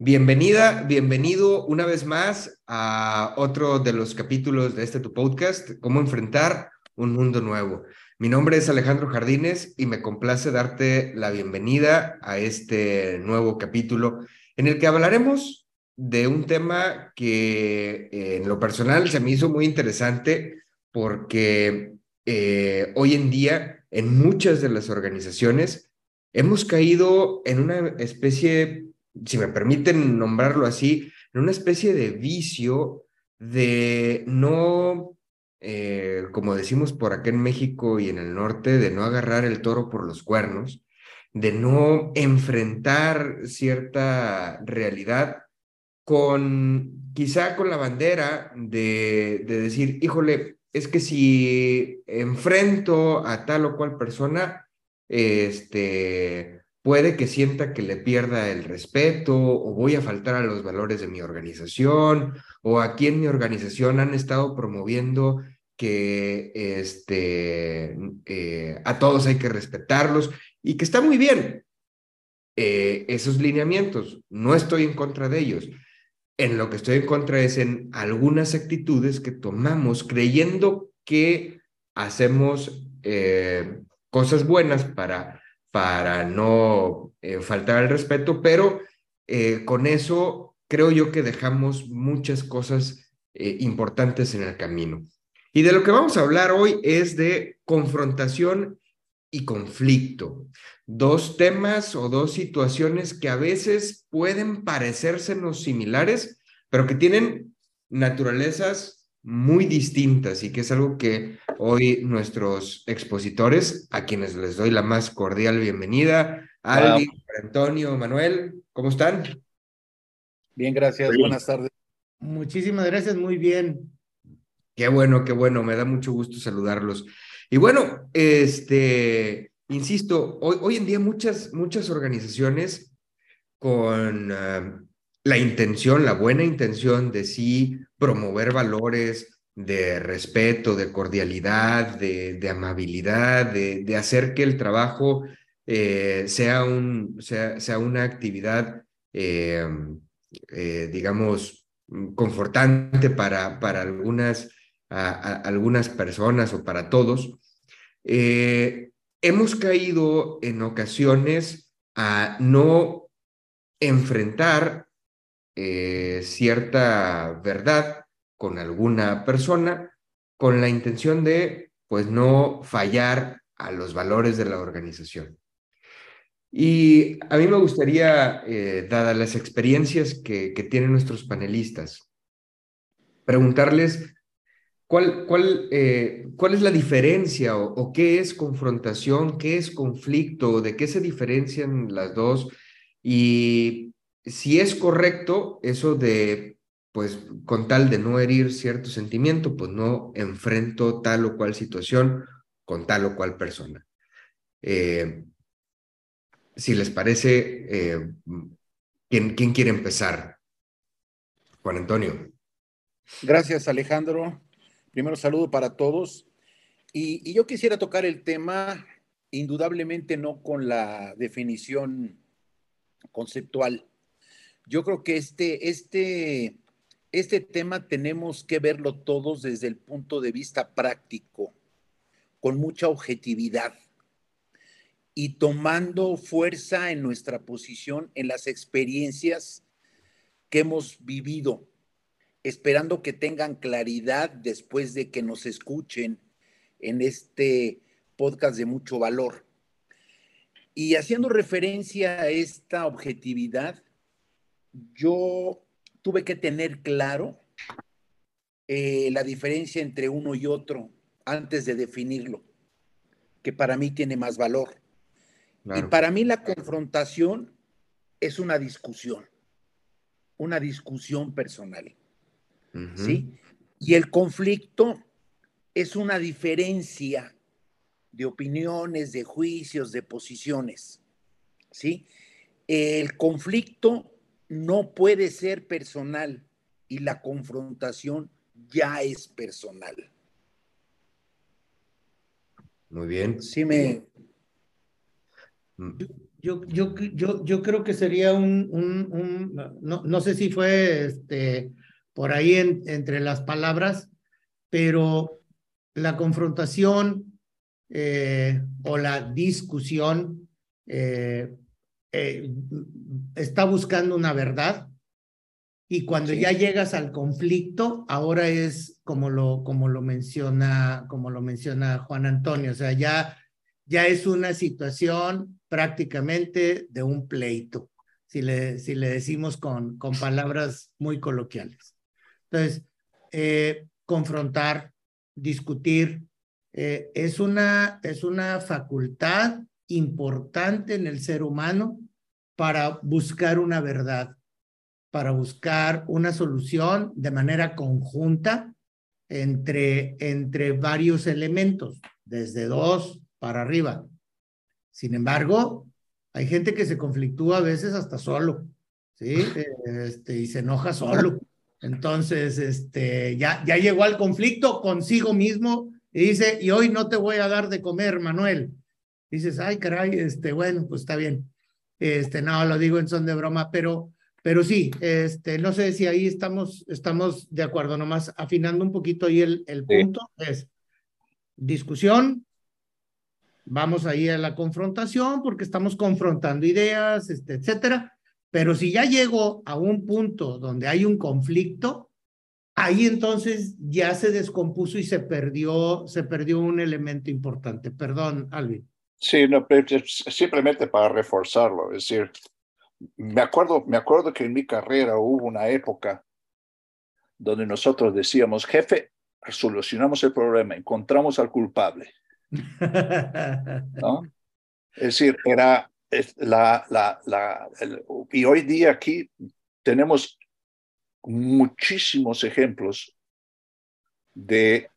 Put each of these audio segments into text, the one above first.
Bienvenida, bienvenido una vez más a otro de los capítulos de este tu podcast, Cómo enfrentar un mundo nuevo. Mi nombre es Alejandro Jardines y me complace darte la bienvenida a este nuevo capítulo en el que hablaremos de un tema que eh, en lo personal se me hizo muy interesante porque eh, hoy en día en muchas de las organizaciones hemos caído en una especie si me permiten nombrarlo así, en una especie de vicio de no, eh, como decimos por acá en México y en el norte, de no agarrar el toro por los cuernos, de no enfrentar cierta realidad con quizá con la bandera de, de decir, híjole, es que si enfrento a tal o cual persona, este, puede que sienta que le pierda el respeto o voy a faltar a los valores de mi organización o aquí en mi organización han estado promoviendo que este, eh, a todos hay que respetarlos y que está muy bien eh, esos lineamientos. No estoy en contra de ellos. En lo que estoy en contra es en algunas actitudes que tomamos creyendo que hacemos eh, cosas buenas para para no eh, faltar al respeto, pero eh, con eso creo yo que dejamos muchas cosas eh, importantes en el camino. Y de lo que vamos a hablar hoy es de confrontación y conflicto. Dos temas o dos situaciones que a veces pueden parecérsenos similares, pero que tienen naturalezas muy distintas y que es algo que hoy nuestros expositores, a quienes les doy la más cordial bienvenida, Alvin, Antonio, Manuel, ¿cómo están? Bien, gracias. Buenas tardes. Muchísimas gracias, muy bien. Qué bueno, qué bueno, me da mucho gusto saludarlos. Y bueno, este, insisto, hoy, hoy en día muchas, muchas organizaciones con ah, la intención, la buena intención de sí promover valores de respeto, de cordialidad, de, amabilidad, de, hacer que el trabajo eh, sea, un, sea, sea, una actividad, eh, eh, digamos, confortante para, para algunas, algunas personas o para todos. hemos caído en ocasiones a no enfrentar eh, cierta verdad con alguna persona con la intención de, pues, no fallar a los valores de la organización. Y a mí me gustaría, eh, dadas las experiencias que, tienen nuestros panelistas, preguntarles cuál, cuál, eh, cuál es la diferencia o, o, qué es confrontación, qué es conflicto, de qué se diferencian las dos y si es correcto eso de, pues con tal de no herir cierto sentimiento, pues no enfrento tal o cual situación con tal o cual persona. Eh, si les parece, eh, ¿quién, ¿quién quiere empezar? Juan Antonio. Gracias, Alejandro. Primero saludo para todos. Y, y, yo quisiera tocar el tema, indudablemente no con la definición conceptual yo creo que este, este, este tema tenemos que verlo todos desde el punto de vista práctico, con mucha objetividad y tomando fuerza en nuestra posición en las experiencias que hemos vivido, esperando que tengan claridad después de que nos escuchen en este podcast de mucho valor. Y haciendo referencia a esta objetividad, yo tuve que tener claro eh, la diferencia entre uno y otro antes de definirlo, que para mí tiene más valor. Y para mí la confrontación es una discusión. una discusión personal. ¿Sí? Y el conflicto es una diferencia de opiniones, de juicios, de posiciones. ¿Sí? El conflicto no puede ser personal y la confrontación ya es personal. Muy bien. Sí, me. Mm. Yo, yo, yo, yo creo que sería un, un, no, no, sé si fue este, por ahí entre las palabras, pero la confrontación eh, o la discusión eh, eh, está buscando una verdad y cuando ya llegas al conflicto, ahora es como lo, como lo menciona, como lo menciona Juan Antonio, o sea, ya, ya es una situación prácticamente de un pleito, si le, si le decimos con, con palabras muy coloquiales. Entonces, eh, confrontar, discutir, eh, es, una, es una facultad importante en el ser humano para buscar una verdad, para buscar una solución de manera conjunta entre, entre varios elementos, desde dos para arriba. Sin embargo, hay gente que se conflictúa a veces hasta solo, ¿sí? Este, y se enoja solo. Entonces, este, ya, ya llegó al conflicto consigo mismo y dice, y hoy no te voy a dar de comer, Manuel dices, ay, caray, este, bueno, pues está bien. Este, no, lo digo en son de broma, pero, pero sí, este, no sé si ahí estamos, estamos de acuerdo, nomás afinando un poquito ahí el, el punto, es discusión, vamos ahí a la confrontación porque estamos confrontando ideas, este, etcétera, pero si ya llego a un punto donde hay un conflicto, ahí entonces ya se descompuso y se perdió, se perdió un elemento importante. Perdón, Alvin. Sí, no, simplemente para reforzarlo. Es decir, me acuerdo, me acuerdo que en mi carrera hubo una época donde nosotros decíamos, jefe, solucionamos el problema, encontramos al culpable. ¿No? Es decir, era la, la, la, y hoy día aquí tenemos muchísimos ejemplos de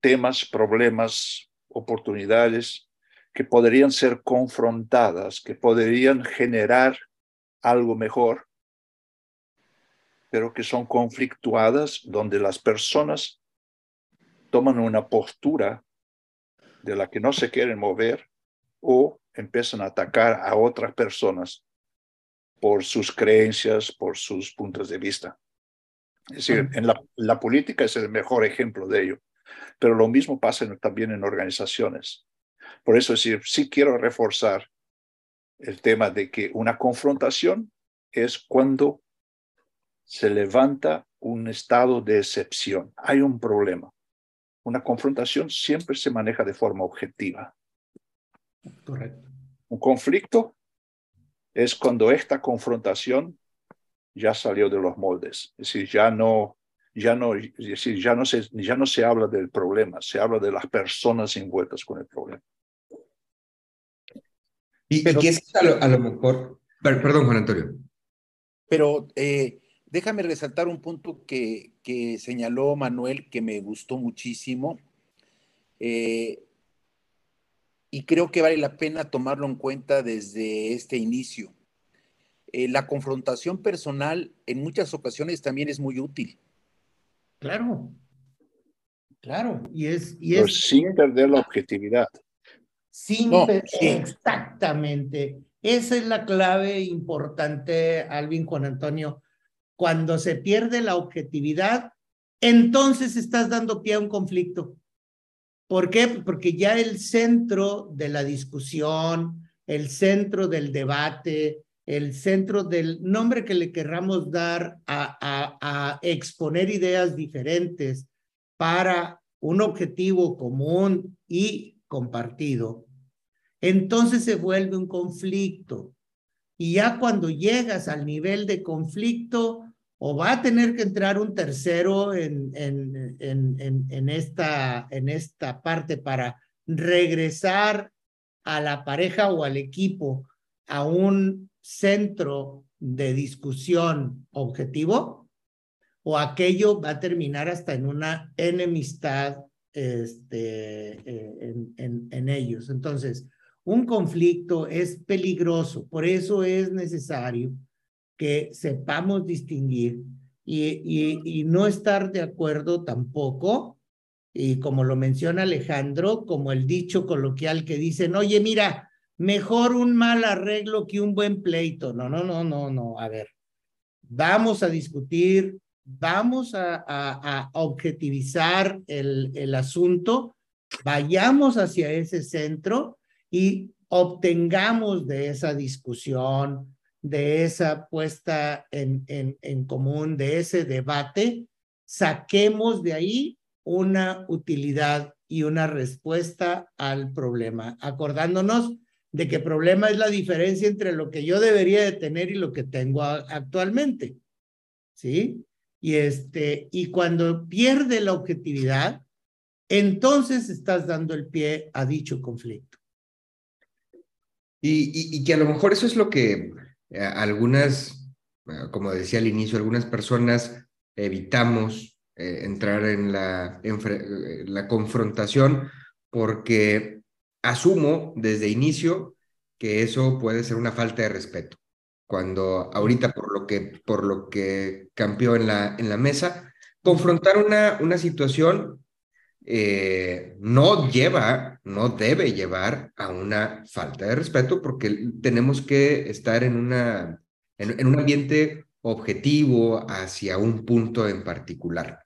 temas, problemas, oportunidades que podrían ser confrontadas, que podrían generar algo mejor, pero que son conflictuadas donde las personas toman una postura de la que no se quieren mover o empiezan a atacar a otras personas por sus creencias, por sus puntos de vista. Es decir, en la, la política es el mejor ejemplo de ello, pero lo mismo pasa también en organizaciones. Por eso sí, sí quiero reforzar el tema de que una confrontación es cuando se levanta un estado de excepción. Hay un problema. Una confrontación siempre se maneja de forma objetiva. Correcto. Un conflicto es cuando esta confrontación ya salió de los moldes. Es decir, ya no, ya no, es decir, ya no se, ya no se habla del problema, se habla de las personas envueltas con el problema. Y, que es a lo, mejor, perdón Juan Antonio. Pero eh, déjame resaltar un punto que, que, señaló Manuel que me gustó muchísimo. Eh, y creo que vale la pena tomarlo en cuenta desde este inicio. Eh, la confrontación personal en muchas ocasiones también es muy útil. Claro, claro, y es... Y es sin perder la objetividad. Sin Exactamente. Esa es la clave importante, Alvin Juan Antonio. Cuando se pierde la objetividad, entonces estás dando pie a un conflicto. ¿Por qué? Porque ya el centro de la discusión, el centro del debate, el centro del nombre que le querramos dar a, a, a exponer ideas diferentes para un objetivo común y compartido, entonces se vuelve un conflicto. Y ya cuando llegas al nivel de conflicto, o va a tener que entrar un tercero en, en, en, esta, en esta parte para regresar a la pareja o al equipo a un centro de discusión objetivo o aquello va a terminar hasta en una enemistad este, eh, en, en, ellos. Entonces, un conflicto es peligroso, por eso es necesario que sepamos distinguir y, y, y, no estar de acuerdo tampoco, y como lo menciona Alejandro, como el dicho coloquial que dicen, oye, mira, mejor un mal arreglo que un buen pleito. No, no, no, no, no. A ver, vamos a discutir, vamos a, objetivizar el, asunto, vayamos hacia ese centro y obtengamos de esa discusión, de esa puesta en, en, en común, de ese debate, saquemos de ahí una utilidad y una respuesta al problema, acordándonos de que problema es la diferencia entre lo que yo debería de tener y lo que tengo actualmente. ¿Sí? Y este y cuando pierde la objetividad, entonces estás dando el pie a dicho conflicto. Y, y, que a lo mejor eso es lo que eh, algunas, eh, como decía al inicio, algunas personas evitamos eh, entrar en la, en la confrontación porque asumo desde inicio que eso puede ser una falta de respeto. Cuando ahorita por lo que, por lo que cambió en la, en la mesa, confrontar una, una situación eh, no lleva, no debe llevar a una falta de respeto porque tenemos que estar en, una, en, en un ambiente objetivo hacia un punto en particular.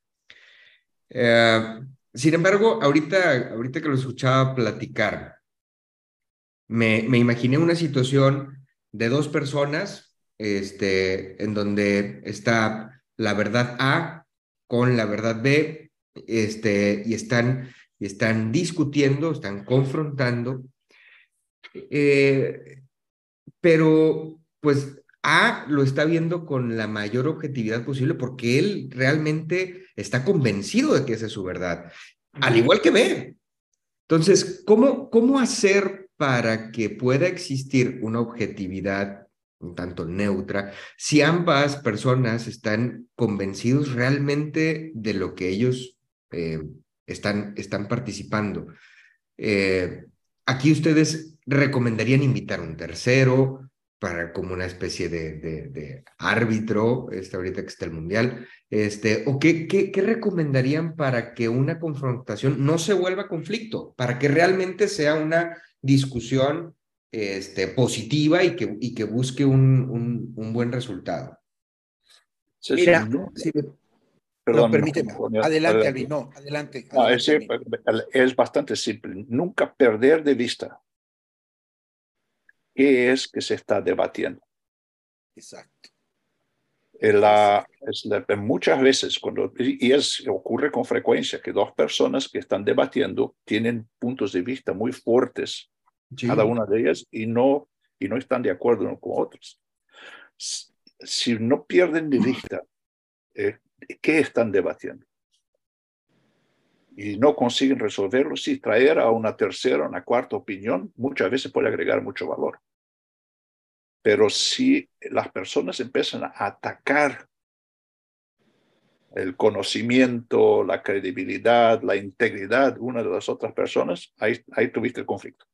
Eh, sin embargo, ahorita, ahorita que lo escuchaba platicar, me, me imaginé una situación de dos personas este, en donde está la verdad A con la verdad B este, y, están, y están discutiendo, están confrontando, eh, pero pues A lo está viendo con la mayor objetividad posible porque él realmente está convencido de que esa es su verdad, al igual que B. Entonces, ¿cómo, cómo hacer para que pueda existir una objetividad un tanto neutra, si ambas personas están convencidos realmente de lo que ellos eh, están, están participando. Eh, aquí ustedes recomendarían invitar a un tercero para como una especie de, de, de árbitro, este, ahorita que está el mundial, este, o qué, qué, qué recomendarían para que una confrontación no se vuelva conflicto, para que realmente sea una discusión este, positiva y que, y que busque un, un, un buen resultado. Mira, si me, Perdón, no, permíteme. No, adelante, Alvin. No, adelante. No, adelante es, es, bastante simple. Nunca perder de vista qué es que se está debatiendo. Exacto. La, es la, muchas veces, cuando, y es, ocurre con frecuencia, que dos personas que están debatiendo tienen puntos de vista muy fuertes, sí. cada una de ellas, y no, y no están de acuerdo con otros. Si no pierden de vista eh, qué están debatiendo. Y no consiguen resolverlo, si traer a una tercera, una cuarta opinión, muchas veces puede agregar mucho valor. Pero si las personas empiezan a atacar el conocimiento, la credibilidad, la integridad una de las otras personas, ahí, ahí tuviste el conflicto.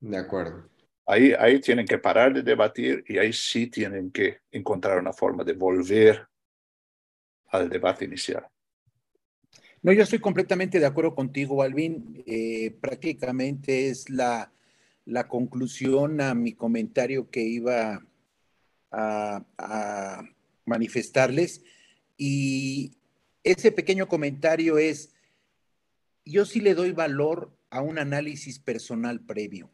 De acuerdo. Ahí, ahí tienen que parar de debatir y ahí sí tienen que encontrar una forma de volver al debate inicial. No, yo estoy completamente de acuerdo contigo, Alvin. Eh, prácticamente es la, la, conclusión a mi comentario que iba a, a manifestarles. Y ese pequeño comentario es, yo sí le doy valor a un análisis personal previo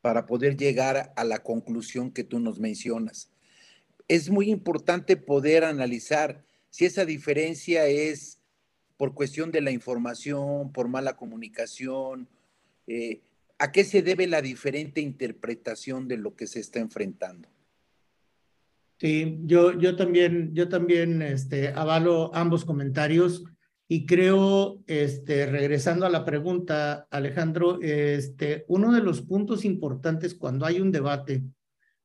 para poder llegar a la conclusión que tú nos mencionas. Es muy importante poder analizar si esa diferencia es por cuestión de la información, por mala comunicación, eh, ¿a qué se debe la diferente interpretación de lo que se está enfrentando? Sí, yo, yo también, yo también este, avalo ambos comentarios y creo, este, regresando a la pregunta, Alejandro, este, uno de los puntos importantes cuando hay un debate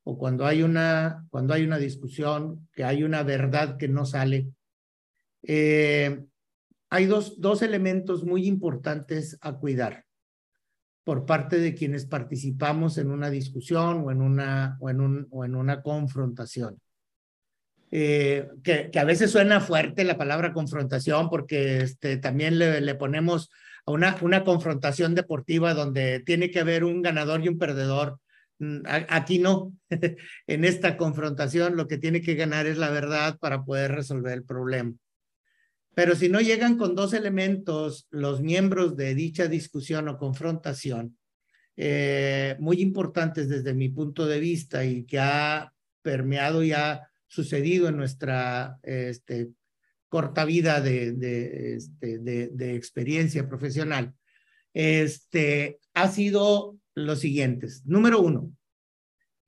o cuando hay una, cuando hay una discusión, que hay una verdad que no sale, eh, hay dos, dos elementos muy importantes a cuidar por parte de quienes participamos en una discusión o en una, o en un, o en una confrontación. Eh, que, que, a veces suena fuerte la palabra confrontación porque este, también le, le ponemos a una, una confrontación deportiva donde tiene que haber un ganador y un perdedor. Mm, aquí no. en esta confrontación lo que tiene que ganar es la verdad para poder resolver el problema. Pero si no llegan con dos elementos los miembros de dicha discusión o confrontación, eh, muy importantes desde mi punto de vista y que ha permeado y ha sucedido en nuestra este, corta vida este, de, de, experiencia profesional, este, ha sido los siguientes. Número uno,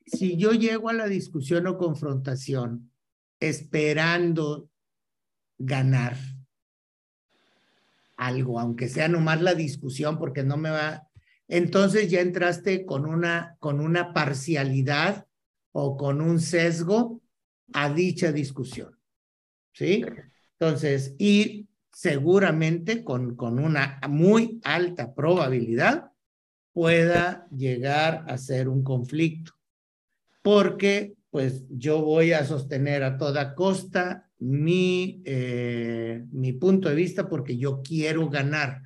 si yo llego a la discusión o confrontación esperando ganar algo, aunque sea nomás la discusión, porque no me va, entonces ya entraste con una, con una parcialidad o con un sesgo a dicha discusión. ¿Sí? Entonces, y seguramente con, con una muy alta probabilidad pueda llegar a ser un conflicto, porque pues yo voy a sostener a toda costa mi, eh, mi punto de vista porque yo quiero ganar.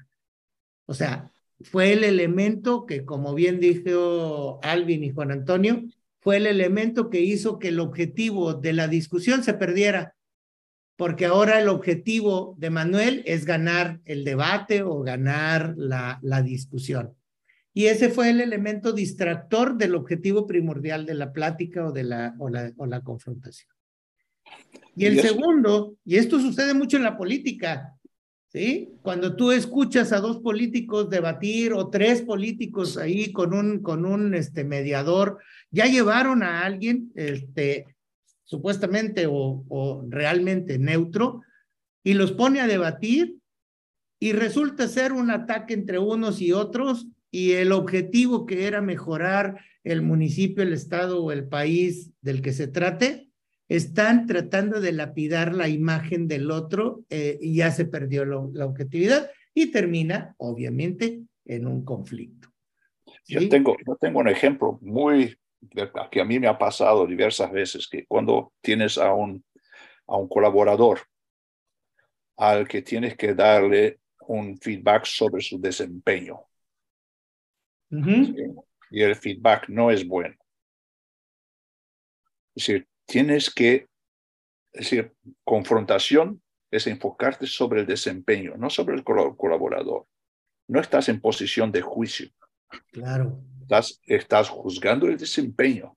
O sea, fue el elemento que, como bien dijo Alvin y Juan Antonio, fue el elemento que hizo que el objetivo de la discusión se perdiera, porque ahora el objetivo de Manuel es ganar el debate o ganar la, la discusión. Y ese fue el elemento distractor del objetivo primordial de la plática o de la, o la, o la confrontación. Y el segundo, y esto sucede mucho en la política, ¿sí? Cuando tú escuchas a dos políticos debatir o tres políticos ahí con un, con un este, mediador, ya llevaron a alguien, este, supuestamente o, o realmente neutro, y los pone a debatir y resulta ser un ataque entre unos y otros y el objetivo que era mejorar el municipio, el estado o el país del que se trate, están tratando de lapidar la imagen del otro eh, y ya se perdió lo, la objetividad y termina, obviamente, en un conflicto. ¿Sí? Yo, tengo, yo tengo un ejemplo muy que a mí me ha pasado diversas veces, que cuando tienes a un, a un colaborador al que tienes que darle un feedback sobre su desempeño, Uh -huh. ¿sí? Y el feedback no es bueno. Es decir, tienes que, es decir, confrontación es enfocarte sobre el desempeño, no sobre el colaborador. No estás en posición de juicio. Claro. Estás, estás juzgando el desempeño.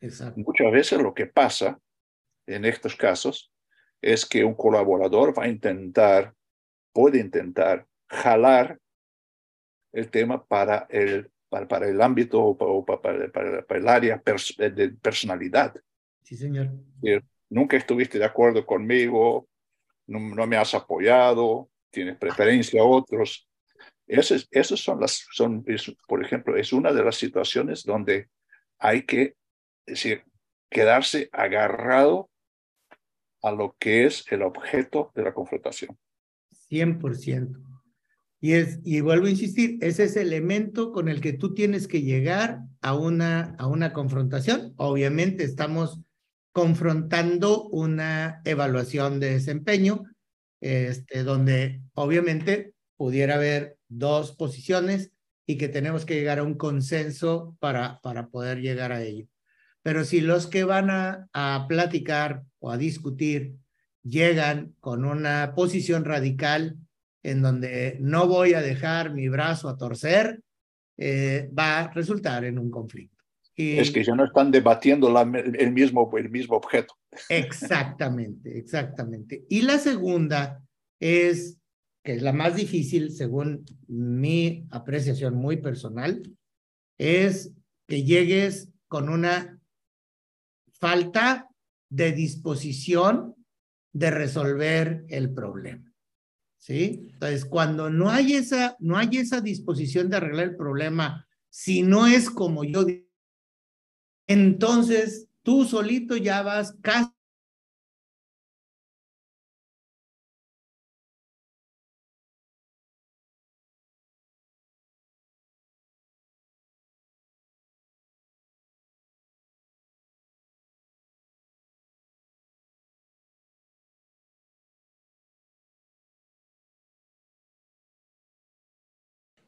Exacto. Muchas veces lo que pasa en estos casos es que un colaborador va a intentar, puede intentar jalar el tema para el, para, para el ámbito o para, para, para, el área pers de personalidad. Sí, señor. Nunca estuviste de acuerdo conmigo, no, no me has apoyado, tienes preferencia a otros. Esas, esas son las, son, es, por ejemplo, es una de las situaciones donde hay que decir, quedarse agarrado a lo que es el objeto de la confrontación. 100%. Y, es, y vuelvo a insistir, ese es el elemento con el que tú tienes que llegar a una, a una confrontación. Obviamente estamos confrontando una evaluación de desempeño, este, donde obviamente pudiera haber dos posiciones y que tenemos que llegar a un consenso para, para poder llegar a ello. Pero si los que van a, a platicar o a discutir llegan con una posición radical, en donde no voy a dejar mi brazo a torcer, eh, va a resultar en un conflicto. Es que ya no están debatiendo la, el, mismo, el mismo objeto. Exactamente, exactamente. Y la segunda es, que es la más difícil según mi apreciación muy personal, es que llegues con una falta de disposición de resolver el problema. ¿sí? Entonces, cuando no hay esa, no hay esa disposición de arreglar el problema, si no es como yo entonces tú solito ya vas casi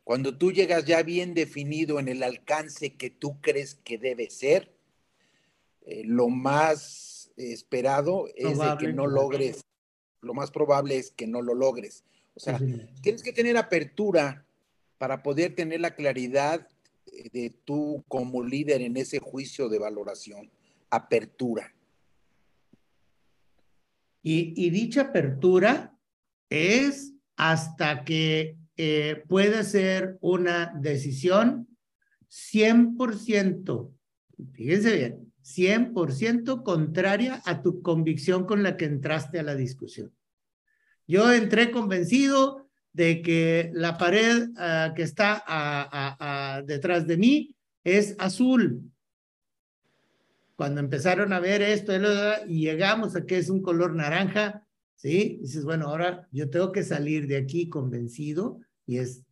Cuando tú llegas ya bien definido en el alcance que tú crees que debe ser, eh, lo más esperado es de que no logres, lo más probable es que no lo logres. O sea, tienes que tener apertura para poder tener la claridad de tú como líder en ese juicio de valoración. Apertura. Y, y dicha apertura es hasta que eh, puede ser una decisión 100%, fíjense bien, 100% contraria a tu convicción con la que entraste a la discusión. Yo entré convencido de que la pared ah, que está detrás de mí es azul. Cuando empezaron a ver esto y llegamos a que es un color naranja, ¿sí? Dices, bueno, ahora yo tengo que salir de aquí convencido y es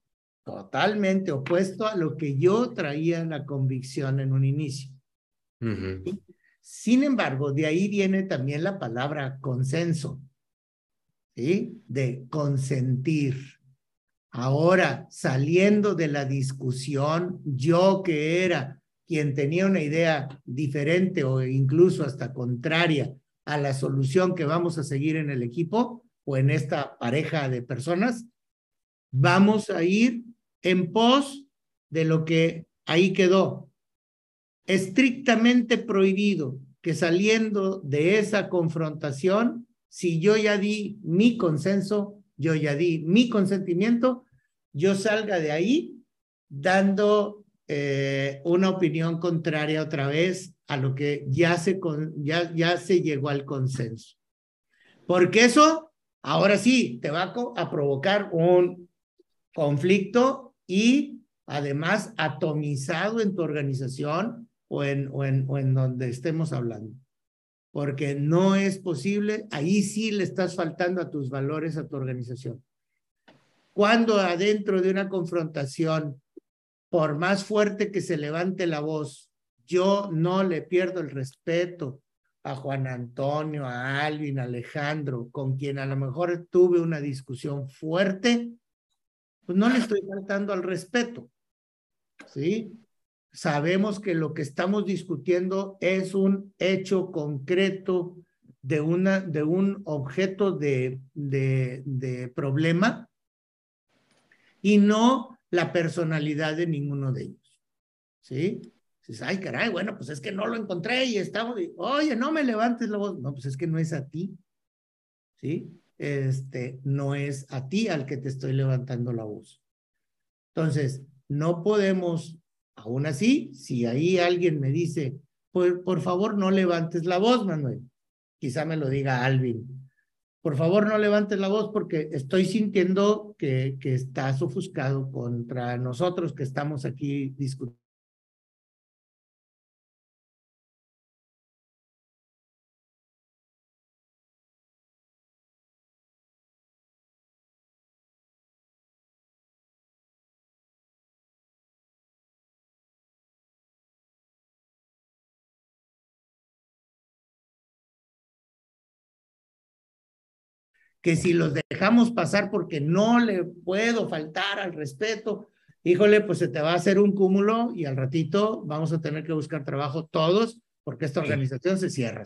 totalmente opuesto a lo que yo traía en la convicción en un inicio. Sin embargo, de ahí viene también la palabra consenso, ¿sí? De consentir. Ahora, saliendo de la discusión, yo que era quien tenía una idea diferente o incluso hasta contraria a la solución que vamos a seguir en el equipo o en esta pareja de personas, vamos a ir en pos de lo que ahí quedó. Estrictamente prohibido que saliendo de esa confrontación, si yo ya di mi consenso, yo ya di mi consentimiento, yo salga de ahí dando eh, una opinión contraria otra vez a lo que ya se, ya, ya se llegó al consenso. Porque eso, ahora sí, te va a provocar un conflicto y además atomizado en tu organización o en, o en, o en donde estemos hablando. Porque no es posible, ahí sí le estás faltando a tus valores, a tu organización. Cuando adentro de una confrontación, por más fuerte que se levante la voz, yo no le pierdo el respeto a Juan Antonio, a Alvin, a Alejandro, con quien a lo mejor tuve una discusión fuerte, pues no le estoy faltando al respeto. ¿Sí? Sabemos que lo que estamos discutiendo es un hecho concreto de, una, de un objeto de, de, de problema y no la personalidad de ninguno de ellos. ¿Sí? Ay, caray, bueno, pues es que no lo encontré y estamos, oye, no me levantes la voz. No, pues es que no es a ti, ¿sí? Este, no es a ti al que te estoy levantando la voz. Entonces, no podemos, aún así, si ahí alguien me dice, por, por favor, no levantes la voz, Manuel. Quizá me lo diga Alvin. Por favor, no levantes la voz porque estoy sintiendo que, que estás ofuscado contra nosotros que estamos aquí discutiendo que si los dejamos pasar porque no le puedo faltar al respeto, híjole, pues se te va a hacer un cúmulo y al ratito vamos a tener que buscar trabajo todos porque esta organización se cierra.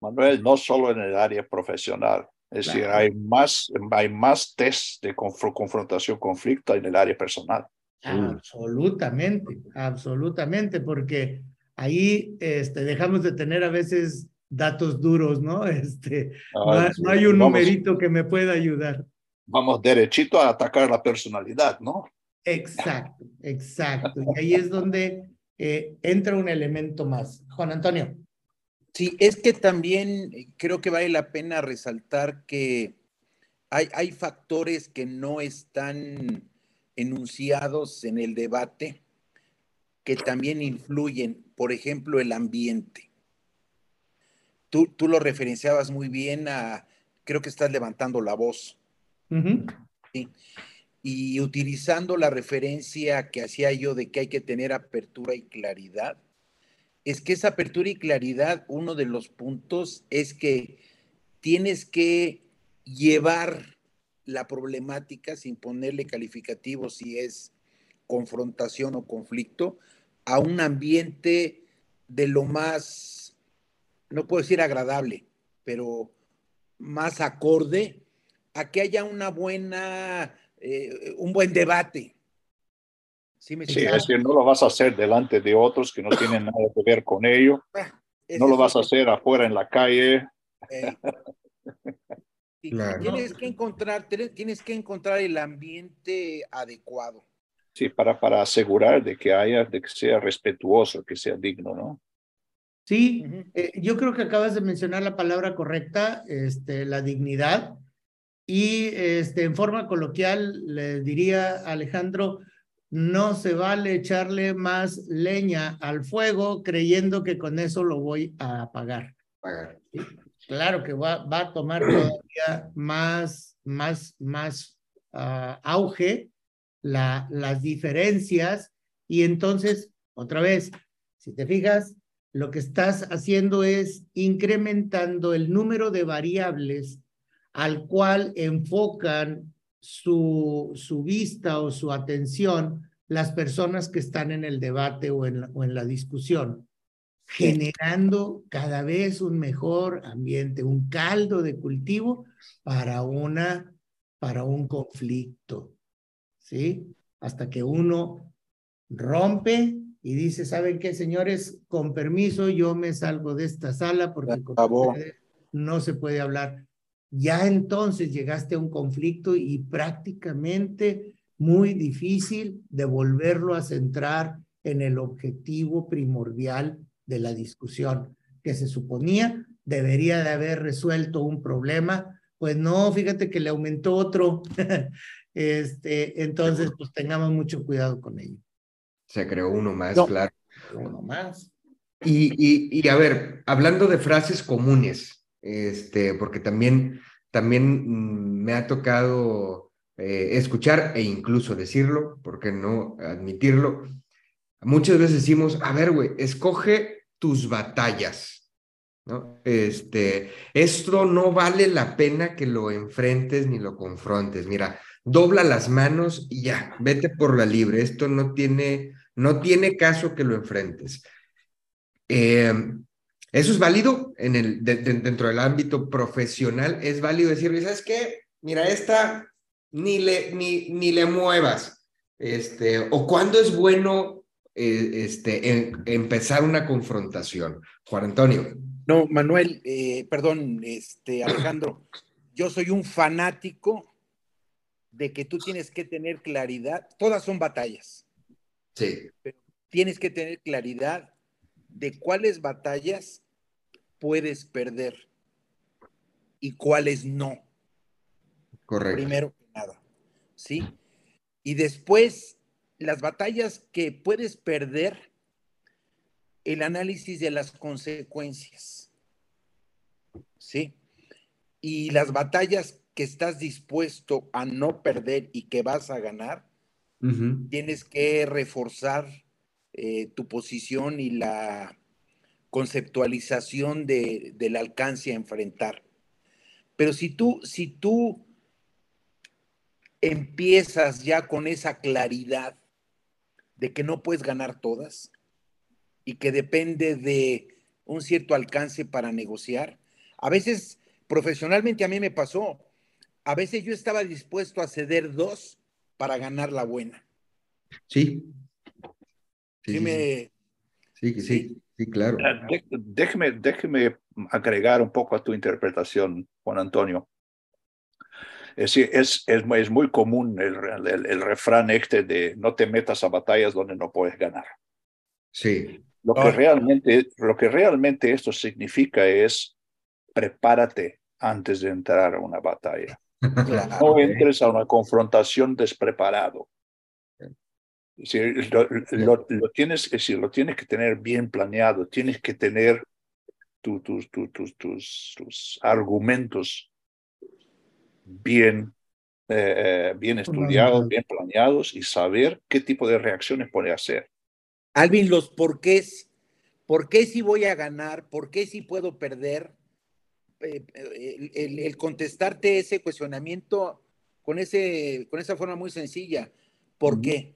Manuel, no solo en el área profesional, es decir, hay más, hay más test de confrontación, conflicto en el área personal. Absolutamente, absolutamente, porque ahí este, dejamos de tener a veces datos duros, ¿no? Este, no, hay un numerito que me pueda ayudar. Vamos derechito a atacar la personalidad, ¿no? Exacto, exacto. Y ahí es donde eh, entra un elemento más. Juan Antonio. Sí, es que también creo que vale la pena resaltar que hay, hay factores que no están enunciados en el debate que también influyen, por ejemplo, el ambiente. Tú, tú lo referenciabas muy bien a, creo que estás levantando la voz. ¿sí? Y utilizando la referencia que hacía yo de que hay que tener apertura y claridad, es que esa apertura y claridad, uno de los puntos es que tienes que llevar la problemática sin ponerle calificativo si es confrontación o conflicto a un ambiente de lo más, no puedo decir agradable, pero más acorde a que haya una buena, eh, un buen debate. Sí, es decir, no lo vas a hacer delante de otros que no tienen nada que ver con ello. Ah, no lo vas a hacer afuera en la calle. Eh, tienes que encontrar, tienes que encontrar el ambiente adecuado. Sí, para, para asegurar de que haya, de que sea respetuoso, que sea digno, ¿no? Sí, eh, yo creo que acabas de mencionar la palabra correcta, este, la dignidad. Y este, en forma coloquial le diría a Alejandro, no se vale echarle más leña al fuego creyendo que con eso lo voy a apagar. Claro que va, va, a tomar todavía más, más, más uh, auge la, las diferencias y entonces, otra vez, si te fijas, lo que estás haciendo es incrementando el número de variables al cual enfocan su, su vista o su atención las personas que están en el debate o en o en la discusión, generando cada vez un mejor ambiente, un caldo de cultivo para, una, para un conflicto, ¿sí? Hasta que uno rompe y dice, ¿saben qué, señores? Con permiso, yo me salgo de esta sala porque no se puede hablar. Ya entonces llegaste a un conflicto y prácticamente muy difícil de volverlo a centrar en el objetivo primordial de la discusión, que se suponía debería de haber resuelto un problema, pues no, fíjate que le aumentó otro. este, entonces, pues tengamos mucho cuidado con ello. Se creó uno más, claro. Uno más. Y, y, y, a ver, hablando de frases comunes, este, porque también, también mm, me ha tocado eh, escuchar e incluso decirlo, porque no admitirlo? Muchas veces decimos, a ver, güey, escoge tus batallas, ¿no? Este, esto no vale la pena que lo enfrentes ni lo confrontes. Mira, dobla las manos y ya, vete por la libre. Esto no tiene no tiene caso que lo enfrentes. Eh, eso es válido en el, dentro del ámbito profesional, es válido decirle, ¿sabes qué? Mira, esta ni le, ni, ni le muevas. Este, o cuándo es bueno eh, este, empezar una confrontación. Juan Antonio. No, Manuel, eh, perdón, este, Alejandro, yo soy un fanático de que tú tienes que tener claridad, todas son batallas Sí. Pero tienes que tener claridad de cuáles batallas puedes perder y cuáles no. Correcto. Primero que nada. ¿Sí? Y después, las batallas que puedes perder, el análisis de las consecuencias. ¿Sí? Y las batallas que estás dispuesto a no perder y que vas a ganar, Tienes que reforzar eh, tu posición y la conceptualización de, del alcance a enfrentar. Pero si tú, si tú empiezas ya con esa claridad de que no puedes ganar todas y que depende de un cierto alcance para negociar, a veces profesionalmente a mí me pasó, a veces yo estaba dispuesto a ceder dos para ganar la buena. Sí. Sí, sí, sí, sí, claro. Eh, déjeme, déjeme agregar un poco a tu interpretación, Juan Antonio. Es, es, es, es muy común el, el, el, refrán este de no te metas a batallas donde no puedes ganar. Sí. Lo que, realmente, lo que realmente esto significa es prepárate antes de entrar a una batalla. No entres a una confrontación despreparado. lo, lo, tienes, es decir, lo tienes que tener bien planeado, tienes que tener tus, tus, tus argumentos bien, eh, bien estudiados, bien planeados y saber qué tipo de reacciones puede hacer. Alvin, los porqués, por qué si voy a ganar, por qué si puedo perder, eh, el, el, contestarte ese cuestionamiento con, ese, con esa forma muy sencilla. ¿Por qué?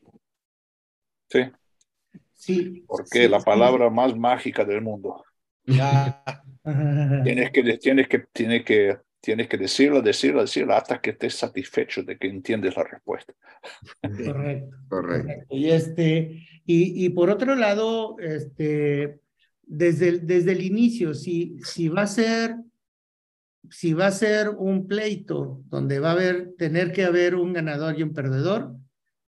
Sí. Sí. Porque la palabra más mágica del mundo. tienes que, tienes que, tienes que, tienes que decirlo, decirlo, decirlo hasta que estés satisfecho de que entiendes la respuesta. Correcto. Correcto. Y este, y, y por otro lado, este, desde el, desde el inicio, si, si va a ser si va a ser un pleito donde va a haber, tener que haber un ganador y un perdedor,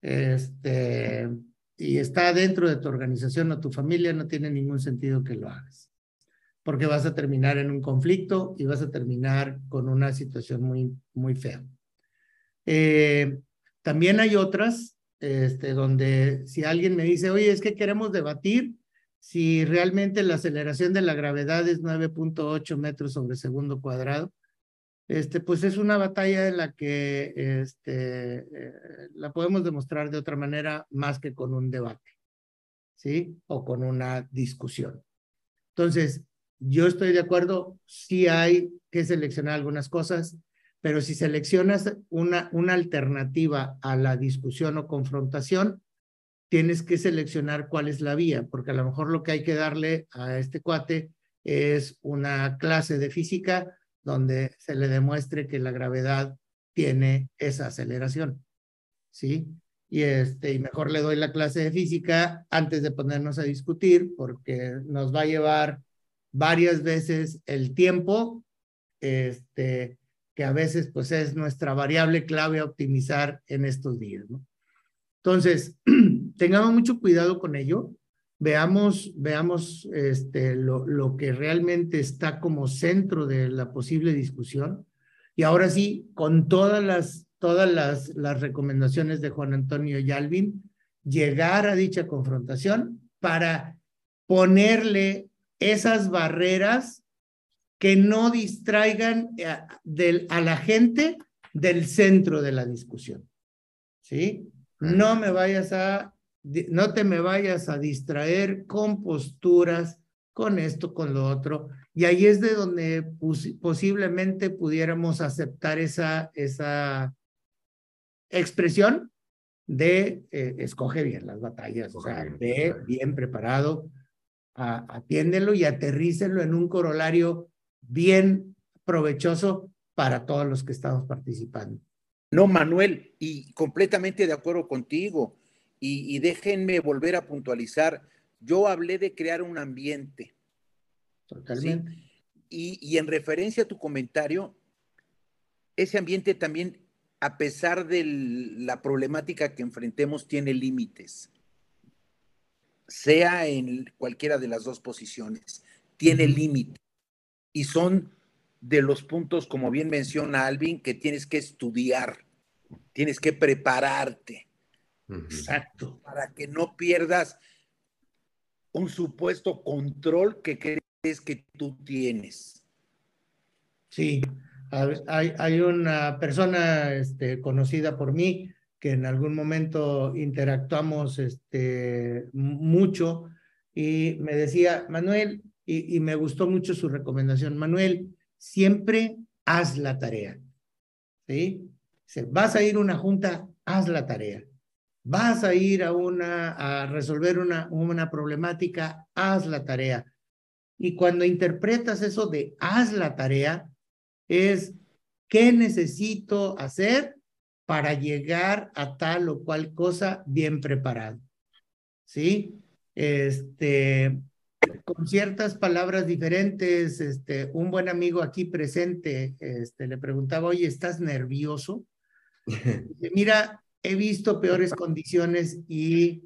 este, y está dentro de tu organización o tu familia, no tiene ningún sentido que lo hagas. Porque vas a terminar en un conflicto y vas a terminar con una situación muy, muy fea. Eh, también hay otras, este, donde si alguien me dice, oye, es que queremos debatir si realmente la aceleración de la gravedad es 9.8 metros sobre segundo cuadrado, este, pues es una batalla en la que este, eh, la podemos demostrar de otra manera más que con un debate, ¿sí? O con una discusión. Entonces, yo estoy de acuerdo, sí hay que seleccionar algunas cosas, pero si seleccionas una, una alternativa a la discusión o confrontación, tienes que seleccionar cuál es la vía, porque a lo mejor lo que hay que darle a este cuate es una clase de física donde se le demuestre que la gravedad tiene esa aceleración. ¿Sí? Y, este, y mejor le doy la clase de física antes de ponernos a discutir, porque nos va a llevar varias veces el tiempo, este, que a veces pues es nuestra variable clave a optimizar en estos días. ¿no? Entonces, tengamos mucho cuidado con ello veamos, veamos este, lo, lo que realmente está como centro de la posible discusión. Y ahora sí, con todas las, todas las, las recomendaciones de Juan Antonio Yalvin, llegar a dicha confrontación para ponerle esas barreras que no distraigan a, del, a la gente del centro de la discusión. ¿Sí? No me vayas a no te me vayas a distraer con posturas, con esto, con lo otro. Y ahí es de donde posiblemente pudiéramos aceptar esa, esa expresión de eh, escoge bien las batallas, o sea, ve bien preparado, atiéndelo y aterrícelo en un corolario bien provechoso para todos los que estamos participando. No, Manuel, y completamente de acuerdo contigo. Y, déjenme volver a puntualizar, yo hablé de crear un ambiente. Totalmente. Y, y en referencia a tu comentario, ese ambiente también, a pesar de la problemática que enfrentemos, tiene límites, sea en cualquiera de las dos posiciones, tiene límites. Y son de los puntos, como bien menciona Alvin, que tienes que estudiar, tienes que prepararte Exacto. Para que no pierdas un supuesto control que crees que tú tienes. Sí, hay, hay una persona este, conocida por mí que en algún momento interactuamos este, mucho y me decía, Manuel, y, y me gustó mucho su recomendación, Manuel, siempre haz la tarea. ¿Sí? Vas a ir a una junta, haz la tarea. Vas a ir a, una, a resolver una, una problemática, haz la tarea. Y cuando interpretas eso de haz la tarea, es qué necesito hacer para llegar a tal o cual cosa bien preparado. ¿Sí? Este, con ciertas palabras diferentes, este, un buen amigo aquí presente, este, le preguntaba, oye, ¿estás nervioso? Mira, he visto peores condiciones y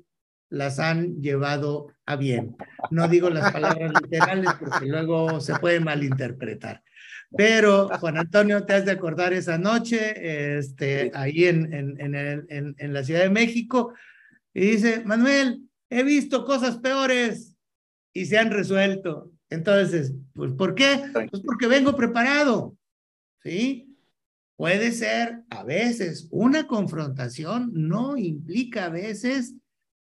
las han llevado a bien. No digo las palabras literales porque luego se puede malinterpretar. Pero, Juan Antonio, te has de acordar esa noche, este, ahí en, en, en, en, la Ciudad de México, y dice, Manuel, he visto cosas peores y se han resuelto. Entonces, pues, ¿por qué? Pues porque vengo preparado, ¿sí? Puede ser a veces una confrontación, no implica a veces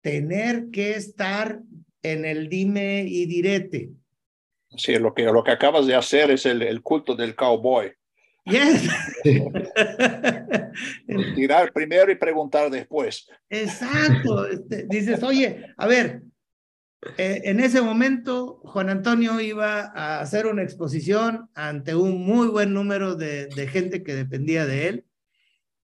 tener que estar en el dime y direte. Sí, lo que, lo que acabas de hacer es el, el culto del cowboy. Yes. Tirar primero y preguntar después. Exacto. Este, dices, oye, a ver, eh, en ese momento Juan Antonio iba a hacer una exposición ante un muy buen número de, de gente que dependía de él,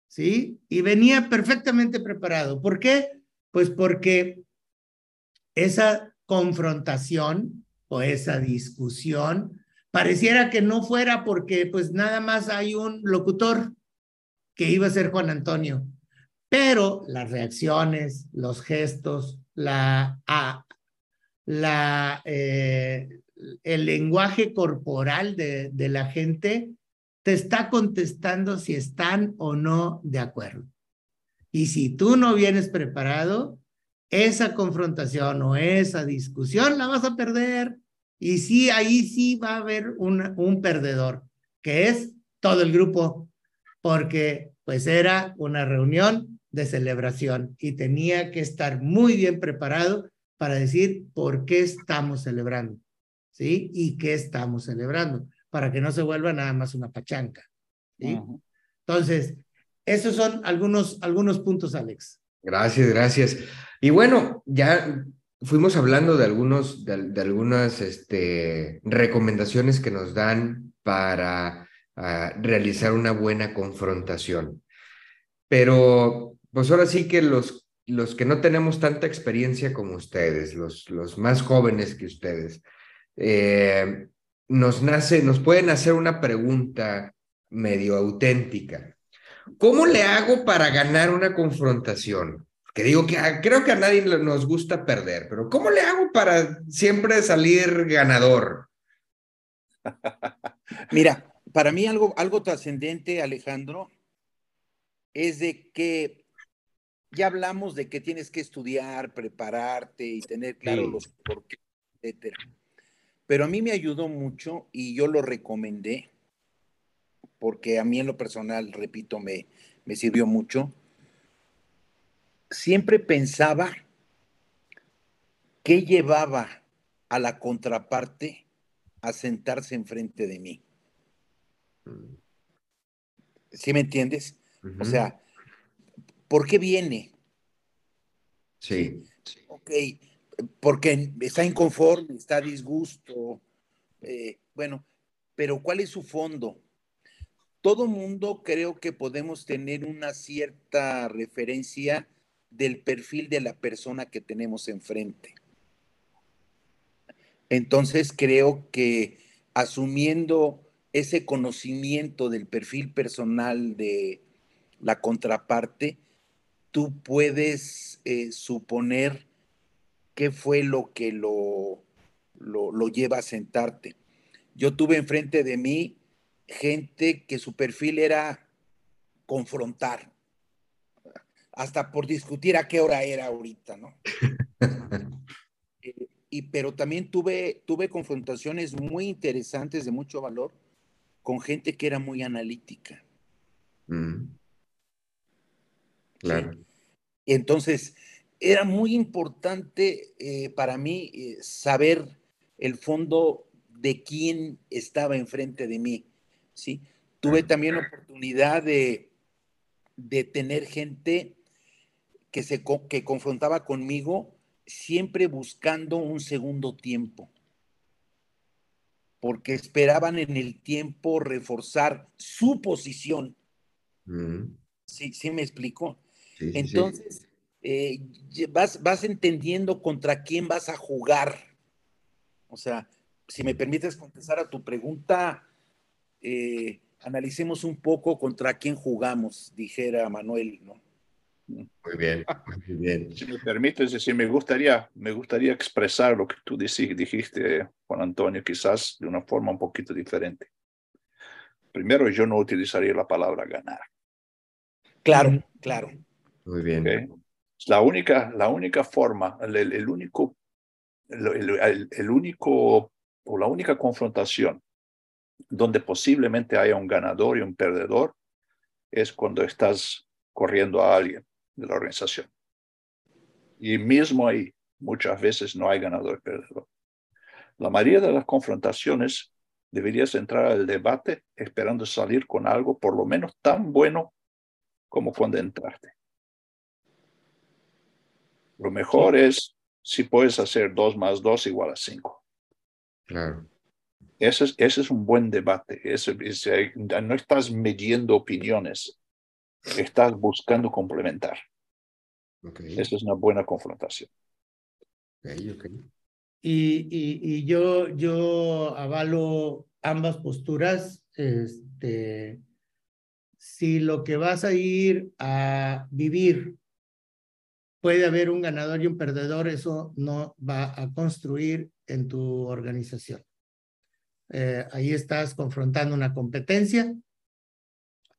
¿sí? Y venía perfectamente preparado. ¿Por qué? Pues porque esa confrontación o esa discusión pareciera que no fuera porque pues nada más hay un locutor que iba a ser Juan Antonio, pero las reacciones, los gestos, la, la, eh, el lenguaje corporal de, la gente te está contestando si están o no de acuerdo. Y si tú no vienes preparado, esa confrontación o esa discusión la vas a perder. Y sí, ahí sí va a haber un perdedor, que es todo el grupo, porque pues era una reunión de celebración y tenía que estar muy bien preparado para decir por qué estamos celebrando, ¿sí? Y qué estamos celebrando, para que no se vuelva nada más una pachanca, ¿sí? Entonces, esos son algunos, algunos puntos, Alex. Gracias, gracias. Y bueno, ya fuimos hablando de, algunos, de, algunas este, recomendaciones que nos dan para ah, realizar una buena confrontación. Pero pues ahora sí que los, los que no tenemos tanta experiencia como ustedes, los, los más jóvenes que ustedes, eh, nos nace, nos pueden hacer una pregunta medio auténtica. ¿Cómo le hago para ganar una confrontación? Que digo que creo que a nadie nos gusta perder, pero ¿cómo le hago para siempre salir ganador? Mira, para mí algo, algo trascendente, Alejandro, es de que ya hablamos de que tienes que estudiar, prepararte y tener claro los por qué, etcétera. Pero a mí me ayudó mucho y yo lo recomendé porque a mí en lo personal, repito, me, me sirvió mucho. Siempre pensaba qué llevaba a la contraparte a sentarse enfrente de mí. ¿Sí me entiendes? O sea, ¿por qué viene? Sí. Ok, porque está inconforme, está a disgusto. Eh, bueno, pero ¿cuál es su fondo? todo mundo creo que podemos tener una cierta referencia del perfil de la persona que tenemos enfrente. Entonces creo que asumiendo ese conocimiento del perfil personal de la contraparte, tú puedes eh, suponer qué fue lo que lo, lo, lo lleva a sentarte. Yo tuve enfrente de mí gente que su perfil era confrontar, hasta por discutir a qué hora era ahorita, ¿no? Eh, y, pero también tuve, tuve confrontaciones muy interesantes de mucho valor con gente que era muy analítica. Mm. Claro. Y entonces, era muy importante eh, para mí eh, saber el fondo de quién estaba enfrente de mí. ¿sí? Tuve también la oportunidad de, de tener gente que, se, que confrontaba conmigo siempre buscando un segundo tiempo, porque esperaban en el tiempo reforzar su posición. Mm. Sí, sí me Entonces, eh, vas, vas entendiendo contra quién vas a jugar. O sea, si me permites contestar a tu pregunta, eh, analicemos un poco contra quién jugamos, dijera Manuel, ¿no? Muy bien, muy bien. Si me permites decir, me gustaría, me gustaría expresar lo que tú dijiste, Juan Antonio, quizás de una forma un poquito diferente. Primero, yo no utilizaría la palabra ganar. Claro, claro. Muy bien. La única, la única forma, el, único, el, único o la única confrontación donde posiblemente haya un ganador y un perdedor es cuando estás corriendo a alguien de la organización. Y mismo ahí, muchas veces no hay ganador y perdedor. La mayoría de las confrontaciones deberías entrar al debate esperando salir con algo por lo menos tan bueno como cuando entraste. Lo mejor es si puedes hacer dos más dos igual a cinco. Claro. Ese es, ese es un buen debate. no estás midiendo opiniones, estás buscando complementar. Esa es una buena confrontación. Y, y, yo, yo avalo ambas posturas. Este, si lo que vas a ir a vivir puede haber un ganador y un perdedor, eso no va a construir en tu organización. Eh, ahí estás confrontando una competencia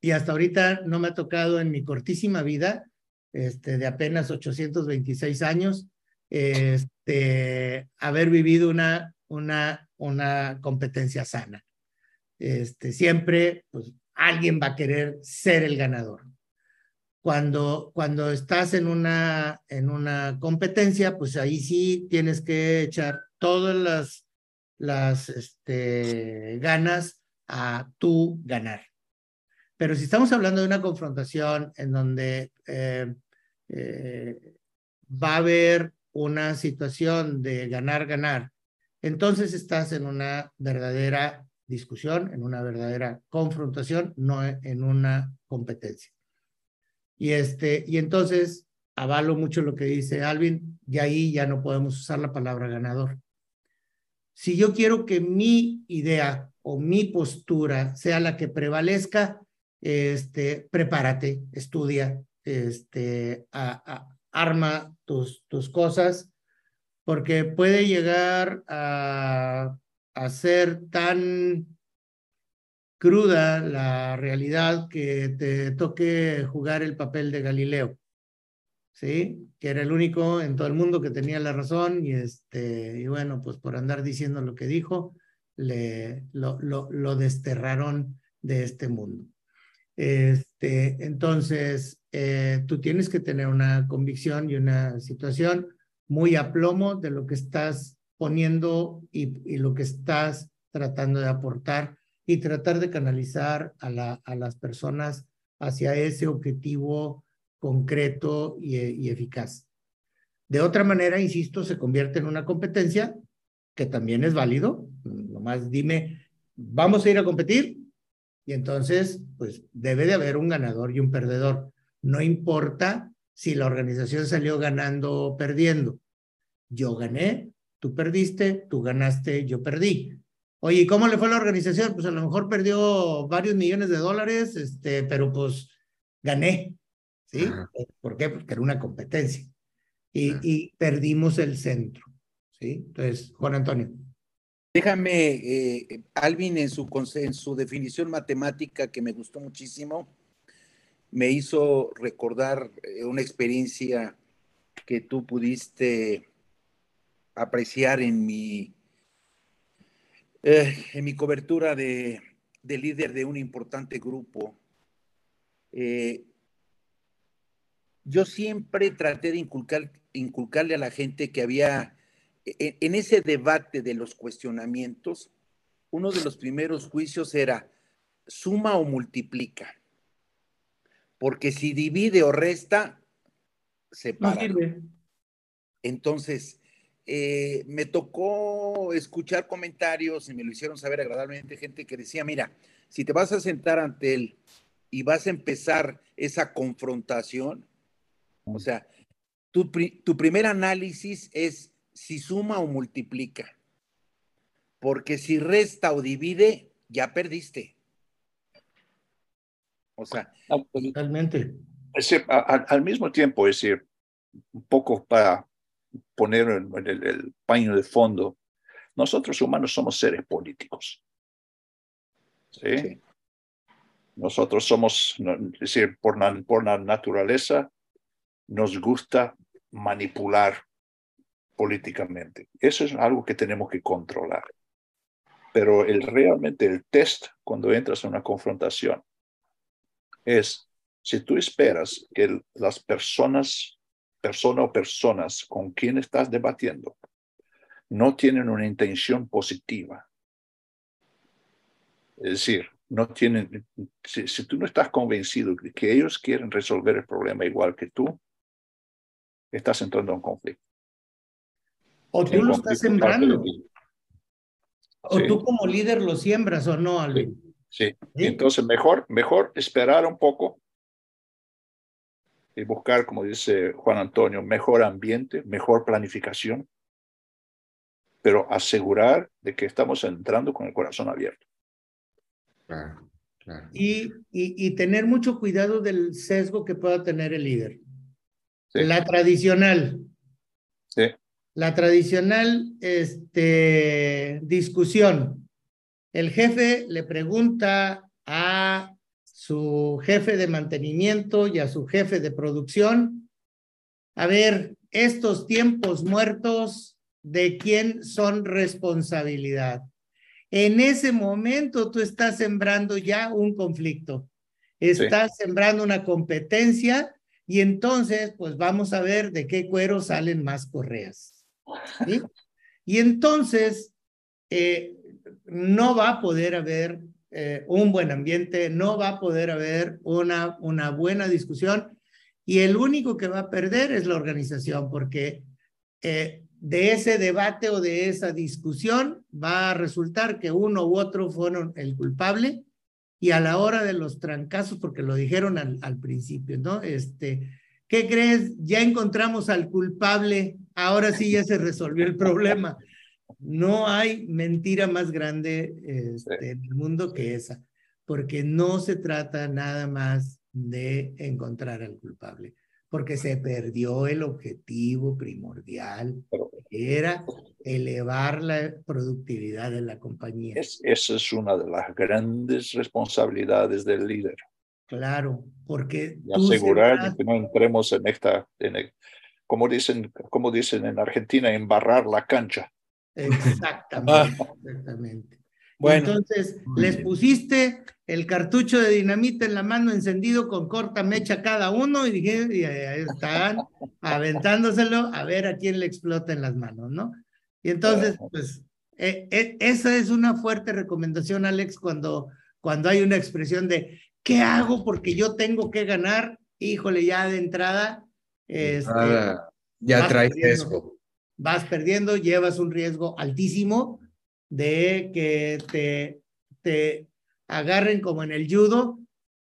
y hasta ahorita no me ha tocado en mi cortísima vida, este, de apenas 826 años, este, haber vivido una, una, una competencia sana. Este, siempre, pues, alguien va a querer ser el ganador. Cuando, cuando estás en una, en una competencia, pues ahí sí tienes que echar todas las, las este, ganas a tú ganar. Pero si estamos hablando de una confrontación en donde eh, eh, va a haber una situación de ganar, ganar, entonces estás en una verdadera discusión, en una verdadera confrontación, no en una competencia. Y, este, y entonces avalo mucho lo que dice Alvin, y ahí ya no podemos usar la palabra ganador. Si yo quiero que mi idea o mi postura sea la que prevalezca, este, prepárate, estudia, este, arma tus, tus cosas, porque puede llegar a, a ser tan cruda la realidad que te toque jugar el papel de Galileo, ¿sí? Que era el único en todo el mundo que tenía la razón y, este, y bueno, pues por andar diciendo lo que dijo, le, lo, lo, desterraron de este mundo. Este, entonces, eh, tú tienes que tener una convicción y una situación muy a plomo de lo que estás poniendo y lo que estás tratando de aportar y tratar de canalizar a, la, a las personas hacia ese objetivo concreto y, y, eficaz. De otra manera, insisto, se convierte en una competencia que también es válido. Nomás dime, vamos a ir a competir y entonces, pues debe de haber un ganador y un perdedor. No importa si la organización salió ganando o perdiendo. Yo gané, tú perdiste, tú ganaste, yo perdí. Oye, ¿cómo le fue a la organización? Pues a lo mejor perdió varios millones de dólares, este, pero pues gané, ¿sí? ¿Por qué? Porque era una competencia. Y, y perdimos el centro, ¿sí? Entonces, Juan Antonio. Déjame, eh, Alvin, en su, en su definición matemática que me gustó muchísimo, me hizo recordar eh, una experiencia que tú pudiste apreciar en mi eh, en mi cobertura de, líder de un importante grupo, eh, yo siempre traté de inculcar, inculcarle a la gente que había, en, en ese debate de los cuestionamientos, uno de los primeros juicios era suma o multiplica. Porque si divide o resta, separa. Entonces, eh, me tocó escuchar comentarios y me lo hicieron saber agradablemente gente que decía, mira, si te vas a sentar ante él y vas a empezar esa confrontación, o sea, tu, tu primer análisis es si suma o multiplica, porque si resta o divide, ya perdiste. O sea, totalmente. al mismo tiempo, es decir, un poco para poner en el, paño de fondo, nosotros humanos somos seres políticos. ¿sí? Nosotros somos, es decir, por, por la naturaleza, nos gusta manipular políticamente. Eso es algo que tenemos que controlar. Pero el, realmente el test cuando entras en una confrontación es si tú esperas que las personas, persona o personas con quien estás debatiendo no tienen una intención positiva. Es decir, no tienen, si, si, tú no estás convencido de que ellos quieren resolver el problema igual que tú, estás entrando en conflicto. O tú lo estás sembrando. O tú como líder lo siembras o no, Alvin. Sí. Entonces, mejor, mejor esperar un poco y buscar, como dice Juan Antonio, mejor ambiente, mejor planificación, pero asegurar de que estamos entrando con el corazón abierto. Claro, claro. Y, y, y tener mucho cuidado del sesgo que pueda tener el líder. Sí. La tradicional. Sí. La tradicional este, discusión. El jefe le pregunta a su jefe de mantenimiento y a su jefe de producción, a ver, estos tiempos muertos, ¿de quién son responsabilidad? En ese momento tú estás sembrando ya un conflicto, estás sí. sembrando una competencia y entonces, pues vamos a ver de qué cuero salen más correas. ¿sí? Y entonces, eh, no va a poder haber eh, un buen ambiente, no va a poder haber una, una buena discusión y el único que va a perder es la organización porque eh, de ese debate o de esa discusión va a resultar que uno u otro fueron el culpable y a la hora de los trancazos, porque lo dijeron al, al principio, ¿no? Este, ¿qué crees? Ya encontramos al culpable, ahora sí ya se resolvió el problema. No hay mentira más grande este, en el mundo que esa, porque no se trata nada más de encontrar al culpable, porque se perdió el objetivo primordial, que era elevar la productividad de la compañía. Es, esa es una de las grandes responsabilidades del líder. Claro, porque... Y asegurar serás... que no entremos en esta, en el, como, dicen, como dicen en Argentina, embarrar la cancha. Exactamente, exactamente. Bueno, Entonces, les pusiste el cartucho de dinamita en la mano encendido con corta mecha cada uno y, dije, y ahí están aventándoselo a ver a quién le explota en las manos, ¿no? Y entonces, pues, eh, eh, esa es una fuerte recomendación, Alex, cuando, cuando hay una expresión de, ¿qué hago? Porque yo tengo que ganar, híjole, ya de entrada. Este, ah, ya traes eso vas perdiendo, llevas un riesgo altísimo de que te, te agarren como en el judo,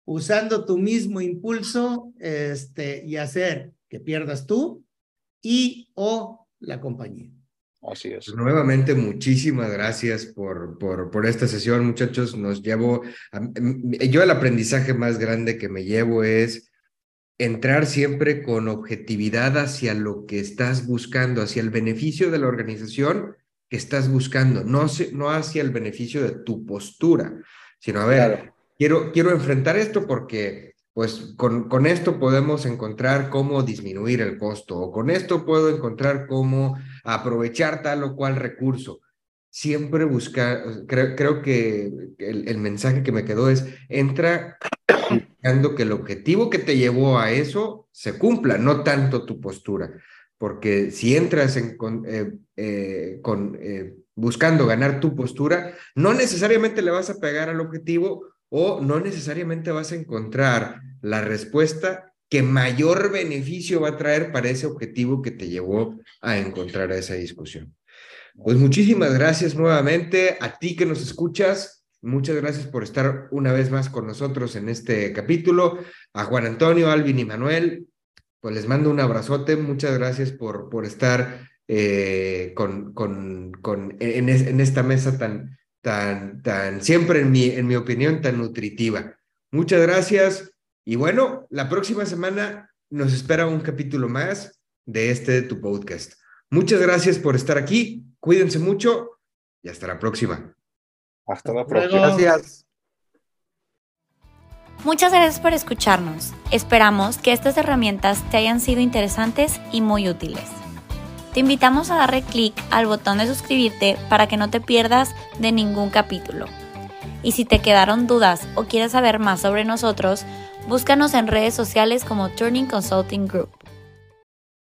usando tu mismo impulso este, y hacer que pierdas tú y o la compañía. Así es. Pues nuevamente, muchísimas gracias por, por, por esta sesión, muchachos. Nos llevo, a, yo el aprendizaje más grande que me llevo es entrar siempre con objetividad hacia lo que estás buscando, hacia el beneficio de la organización que estás buscando, no, no hacia el beneficio de tu postura, sino a ver, claro. quiero, quiero enfrentar esto porque pues con, con esto podemos encontrar cómo disminuir el costo o con esto puedo encontrar cómo aprovechar tal o cual recurso. Siempre buscar, creo, creo que el, el mensaje que me quedó es, entra que el objetivo que te llevó a eso se cumpla, no tanto tu postura. Porque si entras en, con, eh, eh, eh, buscando ganar tu postura, no necesariamente le vas a pegar al objetivo o no necesariamente vas a encontrar la respuesta que mayor beneficio va a traer para ese objetivo que te llevó a encontrar esa discusión. Pues muchísimas gracias nuevamente a ti que nos escuchas. Muchas gracias por estar una vez más con nosotros en este capítulo. A Juan Antonio, Alvin y Manuel, pues les mando un abrazote. Muchas gracias por, por estar eh, con, con, con, en, en, esta mesa tan, tan, tan, siempre en mi, en mi opinión, tan nutritiva. Muchas gracias. Y bueno, la próxima semana nos espera un capítulo más de este de tu podcast. Muchas gracias por estar aquí. Cuídense mucho y hasta la próxima. Hasta la próxima. Gracias. Muchas gracias por escucharnos. Esperamos que estas herramientas te hayan sido interesantes y muy útiles. Te invitamos a darle clic al botón de suscribirte para que no te pierdas de ningún capítulo. Y si te quedaron dudas o quieres saber más sobre nosotros, búscanos en redes sociales como Turning Consulting Group.